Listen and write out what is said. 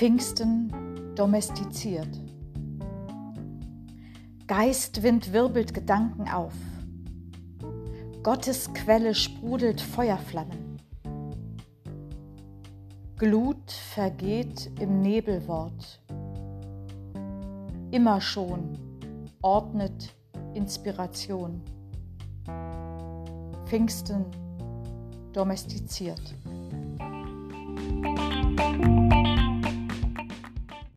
Pfingsten domestiziert. Geistwind wirbelt Gedanken auf. Gottes Quelle sprudelt Feuerflammen. Glut vergeht im Nebelwort. Immer schon ordnet Inspiration. Pfingsten domestiziert.